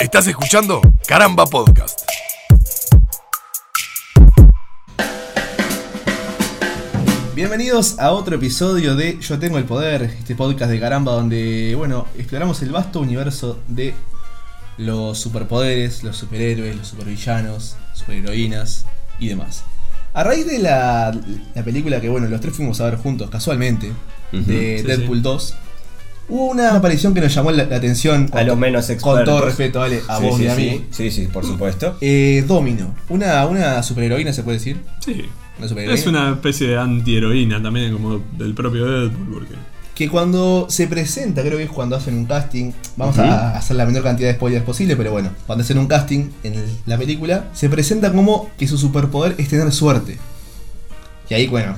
Estás escuchando Caramba Podcast. Bienvenidos a otro episodio de Yo Tengo el Poder, este podcast de caramba donde, bueno, exploramos el vasto universo de los superpoderes, los superhéroes, los supervillanos, superheroínas y demás. A raíz de la, la película que, bueno, los tres fuimos a ver juntos casualmente, de sí, Deadpool sí. 2, hubo una aparición que nos llamó la, la atención. A los menos Con expertos. todo respeto, Ale, a Sí, vos sí, y a mí. Sí, sí, por supuesto. Eh, Domino, una, una superheroína se puede decir. Sí. Una superheroína. Es una especie de antiheroína también, como del propio Deadpool, porque. que cuando se presenta, creo que es cuando hacen un casting, vamos a hacer la menor cantidad de spoilers posible, pero bueno, cuando hacen un casting en el- la película, se presenta como que su superpoder es tener suerte. Y ahí, bueno,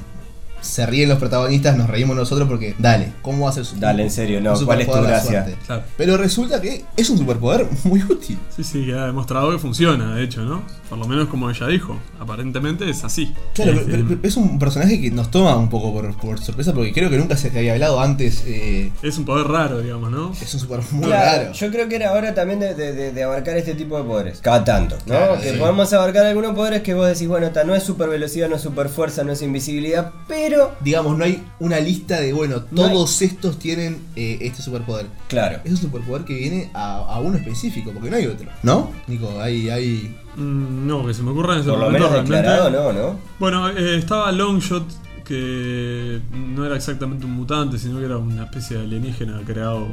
se ríen los protagonistas, nos reímos nosotros porque, dale, ¿cómo va a ser su Dale, en serio, no, ¿cuál es tu gracia? Claro. Pero resulta que es un superpoder muy útil. Sí, sí, que ha demostrado que funciona, de hecho, ¿no? Por lo menos como ella dijo. Aparentemente es así. Claro, Eh, pero- pero- pero es un personaje que nos toma un poco por, por sorpresa porque creo que nunca se había hablado antes. eh, es un poder raro, digamos, ¿no? es un superpoder muy Claro, raro. yo creo que era hora también de, de- de- de abarcar este tipo de poderes. Cada tanto, ¿no? Claro, que sí. podemos abarcar algunos poderes que vos decís, bueno, esta no es super velocidad, no es super fuerza, no es invisibilidad, pero. Digamos, no hay una lista de, bueno, No hay- todos estos tienen eh, este superpoder. Claro. Es un superpoder que viene a, a uno específico, porque no hay otro. ¿No? Nico, hay, hay... Mm, no, que se me ocurra en ese Por lo momento menos declarado, no, ¿no? Bueno, eh, estaba Longshot, que no era exactamente un mutante, sino que era una especie de alienígena creado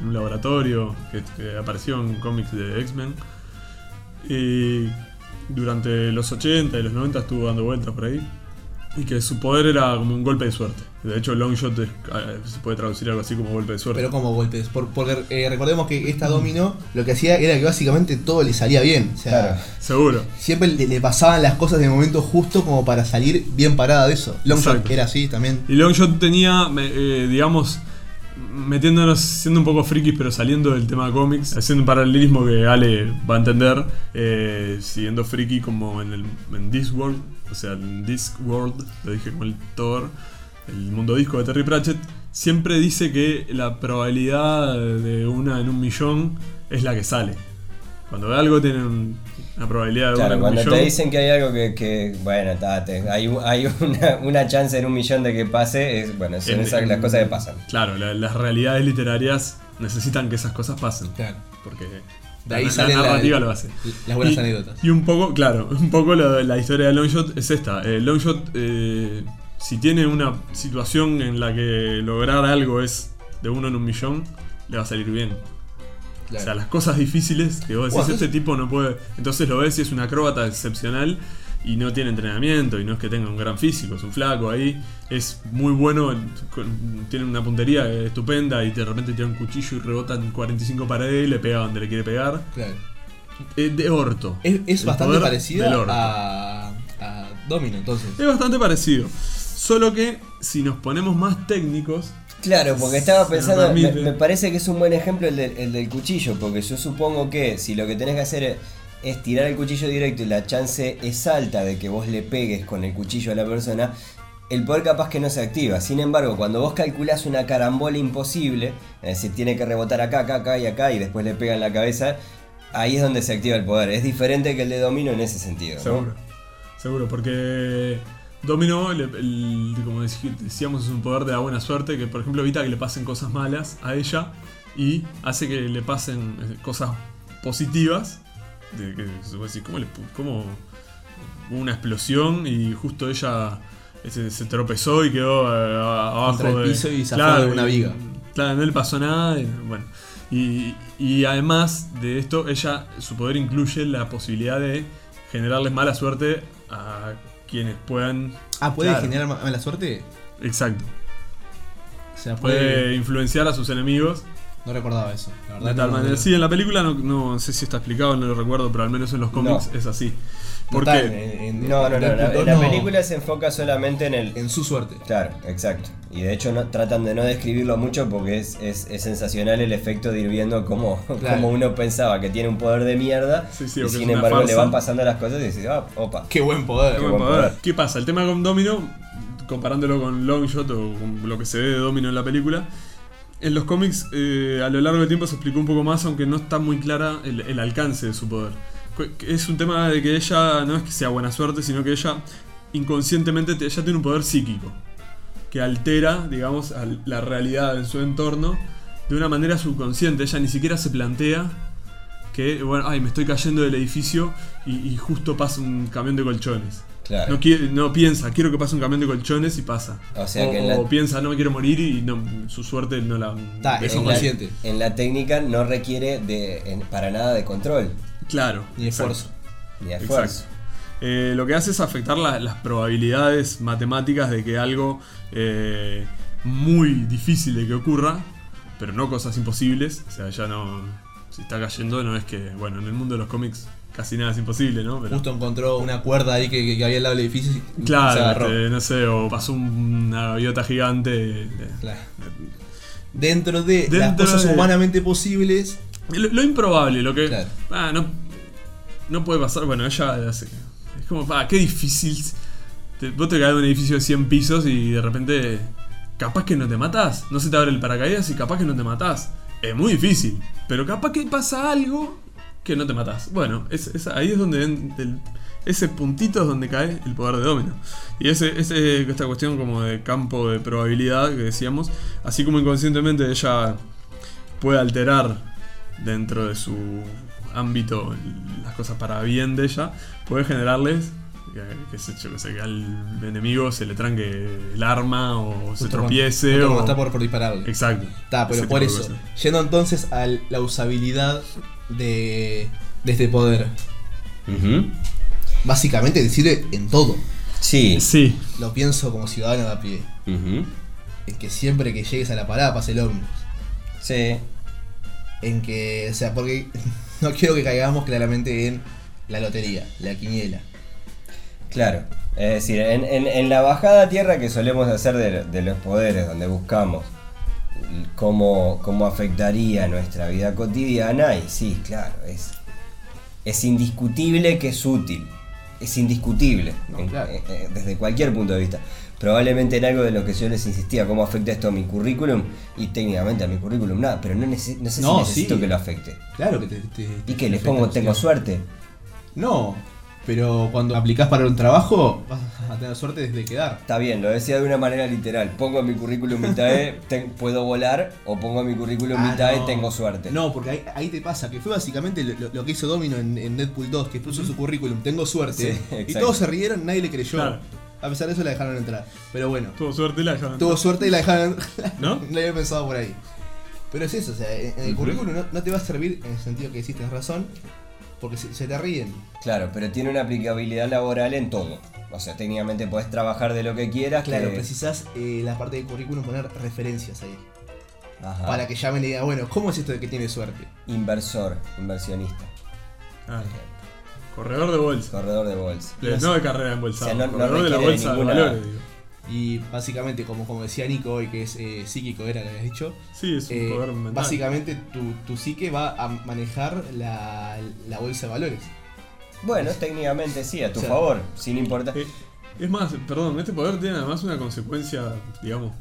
en un laboratorio, que, que apareció en cómics de X-Men. Y durante los 80 y los 90 estuvo dando vueltas por ahí. Y que su poder era como un golpe de suerte. De hecho, Longshot es- eh, se puede traducir algo así como golpe de suerte. Pero como golpes. Por- porque eh, recordemos que esta Domino lo que hacía era que básicamente todo le salía bien. O sea, Claro. Seguro. siempre le, le pasaban las cosas en el momento justo como para salir bien parada de eso. Longshot Exacto. era así también. Y Longshot tenía, eh, digamos, metiéndonos, siendo un poco frikis, pero saliendo del tema cómics, haciendo un paralelismo que Ale va a entender, eh, siguiendo friki como en, el, en Discworld, o sea, en Discworld, lo dije como el Thor, el mundo disco de Terry Pratchett, siempre dice que la probabilidad de una en un millón es la que sale. Cuando algo tiene un- una probabilidad de una Claro, en un cuando millón. te dicen que hay algo que, que bueno, tate, hay, un- hay una, una chance en un millón de que pase, es, bueno, son en- esas las cosas que pasan. Claro, la- las realidades literarias necesitan que esas cosas pasen. Claro. Porque De ahí la, la la- narrativa lo hace. Las buenas y, anécdotas. Y un poco, claro, un poco lo- la historia de Longshot es esta. Eh, Longshot, eh, si tiene una situación en la que lograr algo es de uno en un millón, le va a salir bien. Claro. O sea, las cosas difíciles que vos decís, Bueno, este tipo no puede. Entonces lo ves y es un acróbata excepcional y no tiene entrenamiento y no es que tenga un gran físico, es un flaco ahí. Es muy bueno, tiene una puntería estupenda y de repente tira un cuchillo y rebota en 45 paredes y le pega donde le quiere pegar. Claro. Eh, de orto. Es, es bastante orto. a, a Domino, entonces. Es bastante parecido. Solo que si nos ponemos más técnicos, Claro, porque estaba pensando, me, parece que es un buen ejemplo el, del- el del cuchillo, porque yo supongo que si lo que tenés que hacer es, tirar el cuchillo directo y la chance es alta de que vos le pegues con el cuchillo a la persona, el poder capaz que no se activa. Sin embargo, cuando vos calculás una carambola imposible, es decir, tiene que rebotar acá, acá, acá y acá y después le pega en la cabeza, ahí es donde se activa el poder. Es diferente que el de domino en ese sentido. seguro. Seguro, porque Domino, le- el- como decíamos, es un poder de la buena suerte que, por ejemplo, evita que le pasen cosas malas a ella y hace que le pasen eh, cosas positivas. De que decir, ¿cómo, le cómo hubo una explosión y justo ella se, se tropezó y quedó eh, abajo Contra el de- piso y zafó de una viga. Claro, no le pasó nada. y, bueno. Y, y además de esto, ella, su poder incluye la posibilidad de generarles mala suerte a quienes puedan. Ah, ¿puede Claro. generar ma- mala suerte? Exacto. O sea, Puede puede... influenciar a sus enemigos. No recordaba eso. La verdad De tal no- manera. Sí, en la película no, no sé si está explicado, no lo recuerdo, pero al menos en los cómics es así. no Porque está en- en- No, no, no, la, 2 la no- película se enfoca solamente en el, En su suerte. Claro, exacto. Y de hecho no, tratan de no describirlo mucho porque es, es, es sensacional el efecto de ir viendo cómo, Claro. cómo uno pensaba que tiene un poder de mierda Sí, sí, y sin una embargo le van pasando las cosas y dices, ah, opa. Qué buen poder. Qué buen poder. poder. ¿Qué pasa? El tema con Domino, comparándolo con Longshot o con lo que se ve de Domino en la película, En los cómics, eh, a lo largo del tiempo se explicó un poco más, aunque no está muy clara el, alcance de su poder. Es un tema de que ella no es que sea buena suerte, sino que ella inconscientemente te- ella tiene un poder psíquico que altera, digamos, la realidad en su entorno de una manera subconsciente. Ella ni siquiera se plantea que, bueno, ay, me estoy cayendo del edificio y justo pasa un camión de colchones. Claro. No, quiere- no piensa, quiero que pase un camión de colchones y pasa. O sea o, que en la- o piensa, no me quiero morir y no, su suerte no la. Ta, eso en la-. En la técnica no requiere de, en- para nada de control Claro. Ni exacto. esfuerzo. ni esfuerzo. Eh, lo que hace es afectar la- las probabilidades matemáticas de que algo eh, muy difícil de que ocurra, pero no cosas imposibles. O sea, ya no. Si está cayendo, no es que. Bueno, en el mundo de los cómics casi nada es imposible, ¿no? Pero, Justo encontró una cuerda ahí que, que había al lado del edificio y se claro, agarró. este, no sé, o pasó un- una gaviota gigante. Claro. Dentro de las cosas de- humanamente posibles, Lo, lo improbable, lo que. Claro. ah, no, no puede pasar. Bueno, ella hace. Es como, ah, qué difícil. Te- vos te caes de un edificio de 100 pisos y de repente. Capaz que no te matás. No se te abre el paracaídas y capaz que no te matás. Es muy difícil. Pero capaz que pasa algo que no te matás. Bueno, ahí es donde. el- ese puntito es donde cae el poder de domino. Y ese, ese- esta cuestión como de campo de probabilidad que decíamos. Así como inconscientemente ella puede alterar dentro de su ámbito las cosas para bien de ella, puede generarles que, que se, yo que sé, que al enemigo se le tranque el arma o se tropiece cuando- o... está por, por dispararle. Exacto. Está, pero por eso. Yendo entonces a la usabilidad de, de este poder. Básicamente te sirve en todo. Sí. Sí, Lo pienso como ciudadano de a pie. Ujú. En que siempre que llegues a la parada pase el ómnibus. Sí. En que, o sea, porque no quiero que caigamos claramente en la lotería, la quiniela. Claro. Es decir, en, en- en la bajada a tierra que solemos hacer de, de los poderes, donde buscamos cómo, cómo afectaría nuestra vida cotidiana, y sí, claro, es, es indiscutible que es útil. Es indiscutible, No, en- claro. eh, eh, desde cualquier punto de vista. Probablemente en algo de lo que yo les insistía, cómo afecta esto a mi currículum, y técnicamente a mi currículum nada, pero no, nece- no sé No, si necesito sí. que lo afecte. Claro que te. te- ¿Y que les pongo tengo suerte? No, pero cuando aplicás para un trabajo, vas a tener suerte desde quedar. Está bien, lo decía de una manera literal. Pongo en mi currículum vitae, te- puedo volar, o pongo en mi currículum Ah, vitae, no. tengo suerte. No, porque ahí, ahí te pasa, que fue básicamente lo, que hizo Domino en, en Deadpool 2, que puso su currículum, tengo suerte. Sí, y todos se rieron, nadie le creyó. Claro. A pesar de eso la dejaron entrar. Pero bueno, tuvo suerte y la dejaron. tuvo suerte y la dejaron ¿No? no había pensado por ahí. Pero es eso, o sea, en el currículum no, no te va a servir en el sentido que decís, tenés razón, porque se, se te ríen. Claro, pero tiene una aplicabilidad laboral en todo. O sea, técnicamente podés trabajar de lo que quieras. Claro, que- precisás eh, la parte del currículum poner referencias ahí. Ajá. Para que llamen y digan, bueno, ¿cómo es esto de que tiene suerte? Inversor, inversionista, Ah, corredor de bolsa. corredor de bolsa. No de carrera en bolsa, O sea, no- no corredor de la bolsa de valores, digo. Y básicamente, como, como decía Nico hoy, que es eh, psíquico, era que habías dicho, Sí, es un eh, poder mental. básicamente tu, tu psique va a manejar la, la bolsa de valores. Bueno, técnicamente sí, a tu O sea, favor, sin importar. Eh, es más, perdón, este poder tiene además una consecuencia, digamos,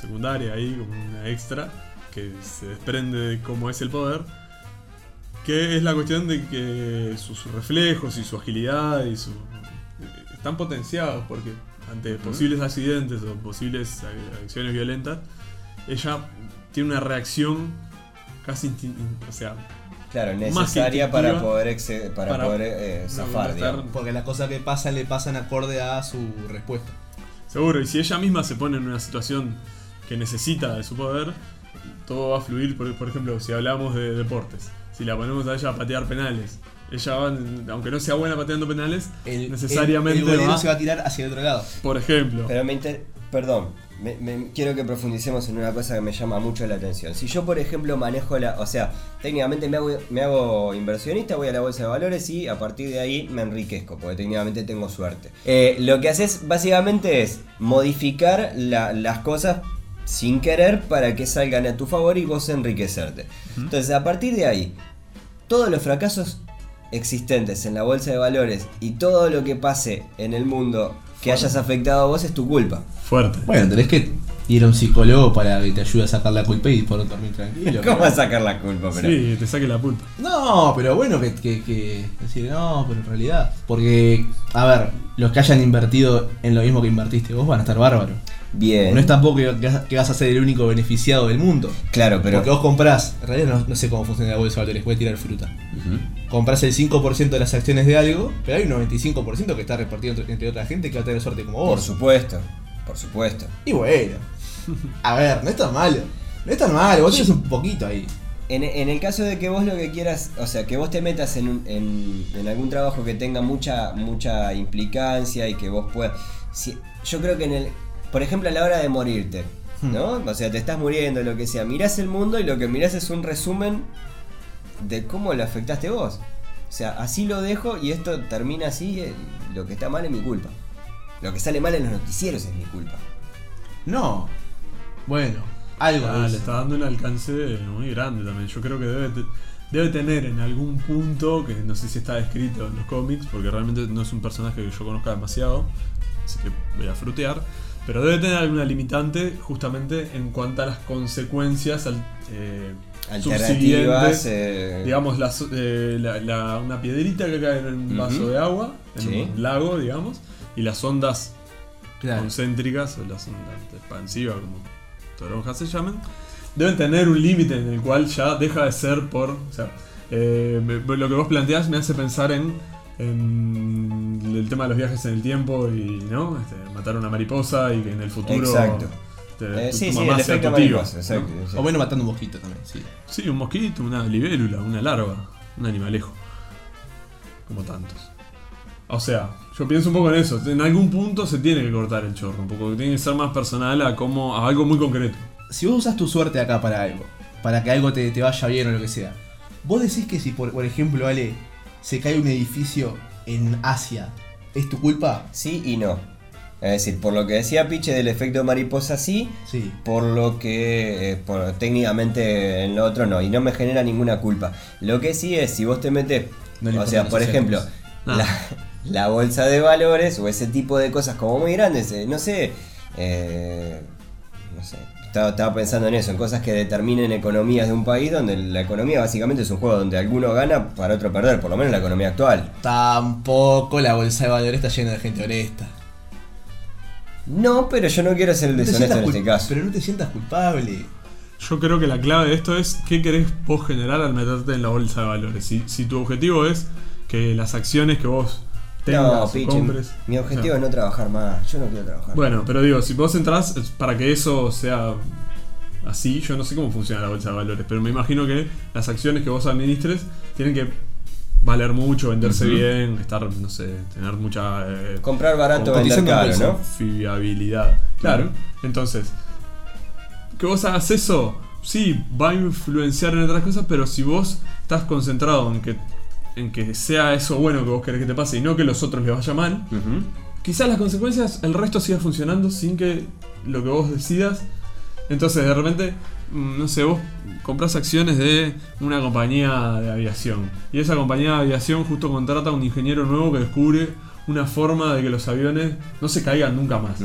secundaria ahí, como una extra, que se desprende de cómo es el poder, que es la cuestión de que sus reflejos y su agilidad y su están potenciados porque ante posibles accidentes o posibles a- acciones violentas, ella tiene una reacción casi instin- o sea, Claro, más necesaria para poder, para para- poder eh, zafar, digamos. Porque las cosas que pasan le pasan acorde a su respuesta. Seguro, y si ella misma se pone en una situación que necesita de su poder, todo va a fluir. Por, por ejemplo, si hablamos de deportes, si la ponemos a ella a patear penales, ella va, aunque no sea buena pateando penales, El, necesariamente el, el va, se va a tirar hacia el otro lado. por ejemplo. Pero me inter- Perdón, me- me- quiero que profundicemos en una cosa que me llama mucho la atención. Si yo, por ejemplo, manejo la. O sea, técnicamente me hago, me hago inversionista, voy a la bolsa de valores y a partir de ahí me enriquezco, porque técnicamente tengo suerte. Eh, lo que haces básicamente es modificar la- las cosas sin querer para que salgan a tu favor y vos enriquecerte. Entonces, a partir de ahí, todos los fracasos existentes en la bolsa de valores y todo lo que pase en el mundo que hayas afectado a vos es tu culpa. Fuerte. Bueno, tenés que ir a un psicólogo para que te ayude a sacar la culpa y poder dormir tranquilo. ¿Cómo pero- a sacar la culpa? Pero... Sí, te saque la pulpa. No, pero bueno que, que, que decir, no, pero en realidad. Porque, a ver, los que hayan invertido en lo mismo que invertiste vos van a estar bárbaros. Bien. No es tampoco que, que vas a ser el único beneficiado del mundo. Claro, pero. Porque vos comprás, en realidad no, no sé cómo funciona la bolsa de valores, voy a tirar fruta. Ujú. Comprás el 5% de las acciones de algo, pero hay un 95% que está repartido entre, entre otra gente que va a tener suerte como Por vos. supuesto, por supuesto. Y bueno, a ver, no es tan malo. No es tan malo, vos tenés un poquito ahí. En, en el caso de que vos lo que quieras, o sea, que vos te metas en, un- en, en algún trabajo que tenga mucha, mucha implicancia y que vos puedas. si- yo creo que en el. Por ejemplo, a la hora de morirte, ¿no? O sea, te estás muriendo, lo que sea. Mirás el mundo y lo que mirás es un resumen de cómo lo afectaste vos. O sea, así lo dejo y esto termina así. eh, Lo que está mal es mi culpa. Lo que sale mal en los noticieros es mi culpa. No. Bueno, algo. Ah, le está dando un alcance muy grande también. Yo creo que debe, te- debe tener en algún punto, que no sé si está descrito en los cómics, porque realmente no es un personaje que yo conozca demasiado, así que voy a frutear, pero debe tener alguna limitante justamente en cuanto a las consecuencias al, eh, Alternativas. eh, Digamos, las- eh, la- la- una piedrita que cae en un vaso de agua, en Sí. un lago, digamos, y las ondas Claro. concéntricas o las ondas expansivas, como toronjas se llaman, deben tener un límite en el cual ya deja de ser por. O sea, eh, me- lo que vos planteás me hace pensar en, en el tema de los viajes en el tiempo y ¿no? Este, matar a una mariposa y que en el futuro. Exacto. te- eh, tu- sí, tu sí, mamá el sea tu tío, mariposa, exacto. ¿no? sí. O bueno, matando un mosquito también, sí. Sí, un mosquito, una libélula, una larva, un animalejo. Como tantos. O sea, yo pienso un poco en eso. En algún punto se tiene que cortar el chorro, un poco. Tiene que ser más personal a, como, a algo muy concreto. Si vos usas tu suerte acá para algo, para que algo te, te vaya bien o lo que sea, vos decís que si, por, por ejemplo, Ale, se cae un edificio en Asia, ¿es tu culpa? Sí y no. Es decir, por lo que decía Piche del efecto mariposa sí, Sí. por lo que eh, por, técnicamente en lo otro no, y no me genera ninguna culpa. Lo que sí es, si vos te metes, No le o sea, por ejemplo, la bolsa de valores o ese tipo de cosas como muy grandes, eh, no sé, eh, no sé. Estaba, estaba pensando en eso, en cosas que determinen economías de un país donde la economía básicamente es un juego donde alguno gana para otro perder, por lo menos la economía actual. Tampoco la bolsa de valores está llena de gente honesta. No, pero yo no quiero ser el No deshonesto en este caso. Pero no te sientas culpable. Yo creo que la clave de esto es qué querés vos generar al meterte en la bolsa de valores. Si, si tu objetivo es que las acciones que vos tengas No, compres. mi objetivo o es no trabajar más. Yo no quiero trabajar. Bueno, pero digo, si vos entras es para que eso sea así, yo no sé cómo funciona la bolsa de valores, pero me imagino que las acciones que vos administres tienen que valer mucho, venderse bien, estar, no sé, tener mucha eh, Comprar barato, vender caro. ¿no? confiabilidad. Claro. Entonces, que vos hagas eso, sí, va a influenciar en otras cosas, pero si vos estás concentrado en que, en que sea eso bueno que vos querés que te pase y no que los otros les vaya mal, quizás las consecuencias, el resto siga funcionando sin que lo que vos decidas. Entonces, de repente, mm, no sé, vos compras acciones de una compañía de aviación. Y esa compañía de aviación justo contrata a un ingeniero nuevo que descubre una forma de que los aviones no se caigan nunca más.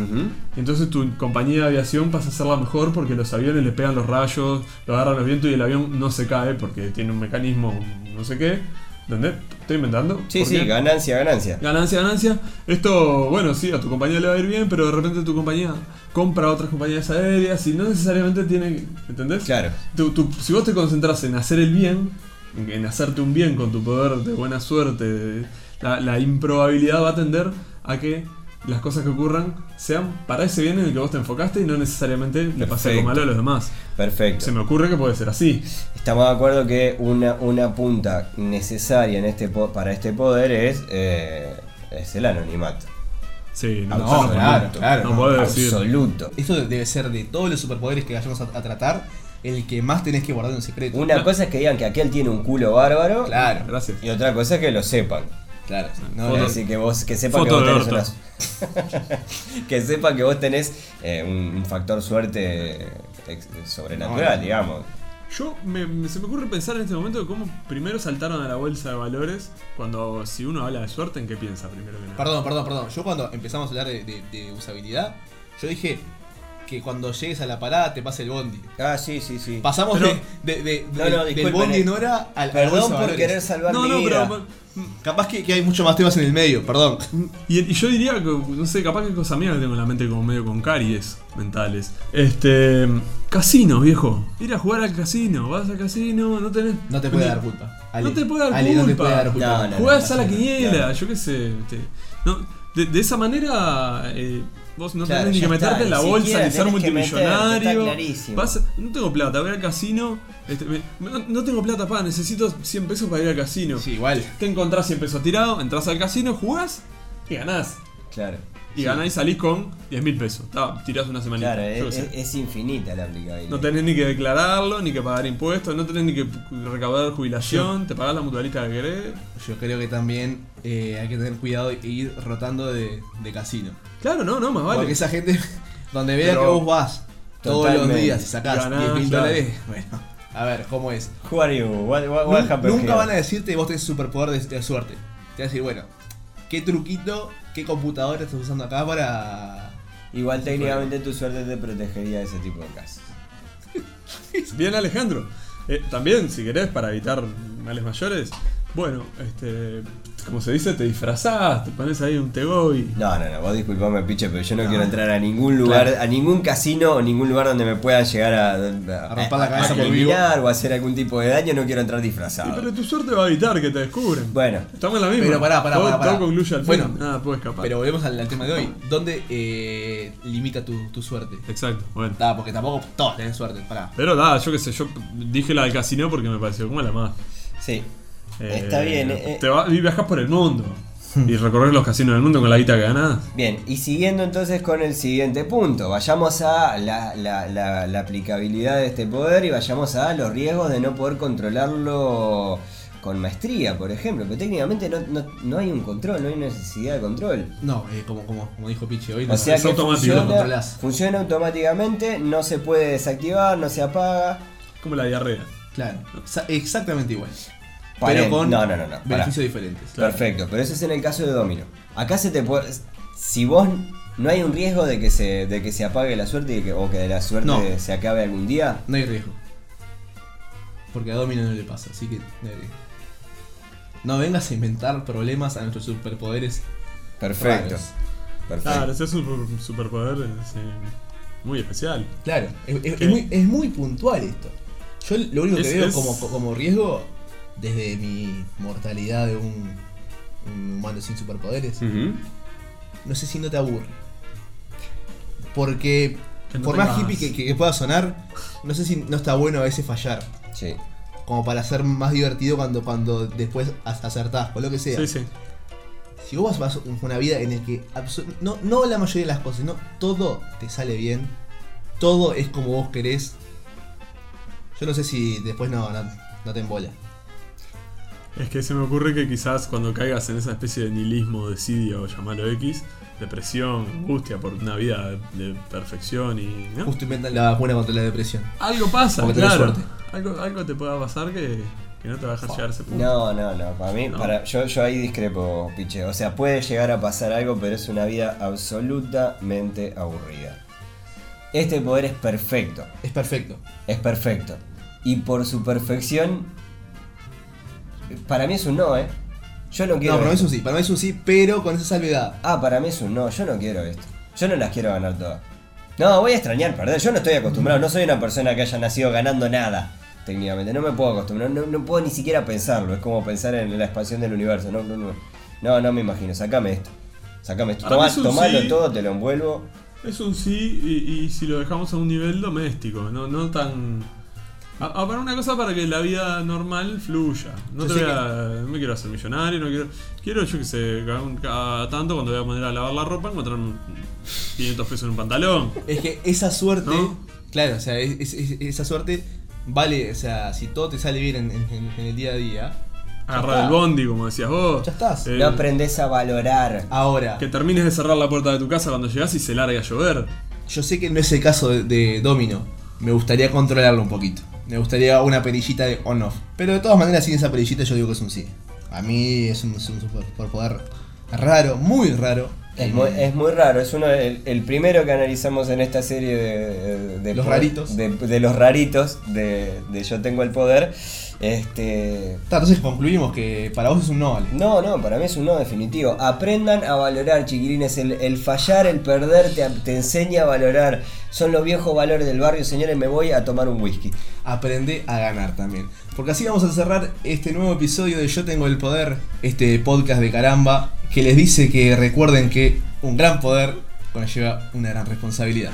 Entonces tu compañía de aviación pasa a ser la mejor porque los aviones le pegan los rayos, lo agarran los vientos y el avión no se cae porque tiene un mecanismo no sé qué. ¿Entendés? ¿Estoy inventando? Sí, ¿Por sí, qué? ganancia, ganancia. Ganancia, ganancia. Esto, bueno, sí, a tu compañía le va a ir bien, pero de repente tu compañía compra otras compañías aéreas y no necesariamente tiene. ¿Entendés? Claro. Tu- si vos te concentras en hacer el bien, en, en hacerte un bien con tu poder de buena suerte, de- la, la improbabilidad va a tender a que las cosas que ocurran sean para ese bien en el que vos te enfocaste y no necesariamente le pase algo malo a los demás. Perfecto. Se me ocurre que puede ser así. Estamos de acuerdo que una, una punta necesaria en este para este poder es, eh, es el anonimato. Sí, no, No, claro, no, claro, no no, podés decir. Absoluto. Esto debe ser de todos los superpoderes que vayamos a, a tratar, el que más tenés que guardar en secreto. Una cosa es que digan que aquel tiene un culo bárbaro. Claro, Gracias. Y otra cosa es que lo sepan. claro. No, Foto- no, Es decir, que vos que sepan que Foto vos tenés que sepan que vos tenés eh, un, factor suerte ex- sobrenatural, no. digamos. Yo me, me- se me ocurre pensar en este momento de cómo primero saltaron a la bolsa de valores cuando si uno habla de suerte, ¿en qué piensa primero que nada? Perdón, perdón, perdón. Yo cuando empezamos a hablar de, de- de usabilidad, yo dije, que cuando llegues a la parada te pase el bondi. Ah, sí, sí, sí. Pasamos Pero- de, de- de- No, de- no, del bondi en eh. hora al Perdón por valores. querer salvar No, mi no, vida. pero. Capaz que, que hay muchos más temas en el medio, perdón. Y, y yo diría que, no sé, capaz que cosa mía que tengo en la mente como medio con caries mentales. Este. Casinos, viejo. Ir a jugar al casino. Vas al casino, no tenés. No te puede dar culpa. No te puede dar Ale, culpa. no te puede dar culpa. No, no, Jugás a la quiniela, claro. yo qué sé. este, no, de, de esa manera, eh, vos no Claro, tenés ni que meterte en la bolsa ni ser multimillonario. está. Vas- no tengo plata, voy al casino. este, me- no, no tengo plata, pa, necesito 100 pesos para ir al casino. Sí, igual. Te encontrás 100 pesos tirado, entras al casino, jugás y ganás. Claro. Y ganás y salís con 10 mil pesos. Ta, tirás una semanita. Claro, es, sé. es- es infinita la aplicabilidad. No tenés ni que declararlo, ni que pagar impuestos, no tenés ni que recaudar jubilación, te pagás la mutualista que querés. Yo creo que también eh, hay que tener cuidado e ir rotando de, de casino. Claro, no, no, más vale. Porque esa gente, donde vea Pero- que vos vas todos los días y sacás Ganás, 10 mil claro. dólares, bueno, a ver, ¿cómo es? Who are you? What, what- nunca here? van a decirte que vos tenés superpoder de, de suerte. Te van a decir, bueno, ¿qué truquito, qué computadora estás usando acá para. Igual técnicamente tu suerte te protegería de ese tipo de casos. Bien, Alejandro. Eh, también, si querés, para evitar males mayores, bueno, este, como se dice, te disfrazás, te pones ahí un tego y. No, no, no, vos disculpame, piche, pero yo no, quiero entrar a ningún lugar, a ningún casino o ningún lugar donde me puedan llegar a, a, romper la cabeza a por eliminar o hacer algún tipo de daño, no quiero entrar Sí, disfrazado. pero tu suerte va a evitar que te descubren. Bueno, Estamos en la misma. Pero pará, pará, todo, pará, pará. todo concluye al fin. Bueno, nada puede escapar. Pero volvemos al, al tema de hoy. ¿Dónde eh, limita tu, tu suerte? Exacto, bueno. Da, porque tampoco todos tienen suerte, pará. Pero nada, yo qué sé, yo dije la del casino porque me pareció como la más. sí. Eh, Está bien, eh, Te va- y viajás por el mundo. y recorrer los casinos del mundo con la guita que ganás. Bien, y siguiendo entonces con el siguiente punto, vayamos a la, la- la- la aplicabilidad de este poder y vayamos a los riesgos de no poder controlarlo con maestría, por ejemplo, pero técnicamente no, no- no hay un control, no hay necesidad de control. No, eh, como, como, como dijo Pichi hoy, no, O sea es que automático, lo funciona, controlás. funciona automáticamente, no se puede desactivar, no se apaga. Como la diarrea. Claro, exactamente igual. Pero con no, no, no, no, beneficios diferentes. Claro. Perfecto, pero eso es en el caso de Domino. Acá se te puede. Si vos no hay un riesgo de que se, de que se apague la suerte y que, o que de la suerte No. se acabe algún día. No hay riesgo. Porque a Domino no le pasa, así que no hay riesgo. No vengas a inventar problemas a nuestros superpoderes. Perfecto. Raros. Perfecto. Claro, ese es un superpoder sí, muy especial. Claro, es, es- ¿Qué? es muy, es muy puntual esto. Yo lo único que Es- veo es- como, como riesgo, desde mi mortalidad de un, un humano sin superpoderes, no sé si no te aburre. Porque, no por más hippie que, que pueda sonar, no sé si no está bueno a veces fallar. Sí. Como para ser más divertido cuando, cuando después ac- acertás, o lo que sea. Sí, sí. Si vos vas una vida en la que no, no la mayoría de las cosas, no todo te sale bien, todo es como vos querés. Yo no sé si después no, no, no te embola. Es que se me ocurre que quizás cuando caigas en esa especie de nihilismo, desidia o llamarlo X, depresión, angustia por una vida de, de perfección y. ¿no? Justo inventan la vacuna contra la depresión. Algo pasa, Porque claro. suerte. Algo, algo te pueda pasar que, que no te va a dejar llegar a ese punto. No, no, no. Para mí, No. para, yo, yo ahí discrepo, piche. O sea, puede llegar a pasar algo, pero es una vida absolutamente aburrida. Este poder es perfecto. Es perfecto. Es perfecto. Y por su perfección. Para mí es un no, ¿eh? Yo no quiero. No, para mí es un sí, para mí es un sí, pero con esa salvedad. Ah, para mí es un no, yo no quiero esto. Yo no las quiero ganar todas. No, voy a extrañar perder. Yo no estoy acostumbrado, no soy una persona que haya nacido ganando nada. Técnicamente, no me puedo acostumbrar, no, no puedo ni siquiera pensarlo. Es como pensar en la expansión del universo. No, no, no. No, no me imagino. Sacame esto. Sacame esto. Es un tomalo sí. todo, te lo envuelvo. Es un sí y, y si lo dejamos a un nivel doméstico, no, no tan... A, a- para una cosa para que la vida normal fluya. No, Yo te sé voy a- no me quiero hacer millonario, no quiero... Quiero, yo que sé, cada, un- cada tanto cuando voy a poner a lavar la ropa encontrarme 500 pesos en un pantalón. Es que esa suerte, ¿No? claro, o sea, es- es- es- esa suerte vale, o sea, si todo te sale bien en, en- en el día a día, Agarrar está. el bondi, como decías vos. Ya estás. Eh, No aprendes a valorar. ahora, que termines de cerrar la puerta de tu casa cuando llegas y se larga a llover. yo sé que no es el caso de, de Domino, me gustaría controlarlo un poquito. Me gustaría una perillita de on-off. Pero de todas maneras, sin esa perillita, yo digo que es un sí. A mí es un, es un superpoder raro, muy raro. Es muy, es muy raro, es uno el, el primero que analizamos en esta serie de, de- Los raritos. De, de los raritos de Yo Tengo el Poder. Este. Ta, entonces concluimos que para vos es un no, Ale. No, no, para mí es un no definitivo. Aprendan a valorar, chiquilines. El, el fallar, el perder, te, te enseña a valorar. Son los viejos valores del barrio, señores. Me voy a tomar un whisky. Aprende a ganar también. Porque así vamos a cerrar este nuevo episodio de Yo Tengo el Poder, este podcast de caramba, que les dice que recuerden que un gran poder conlleva una gran responsabilidad.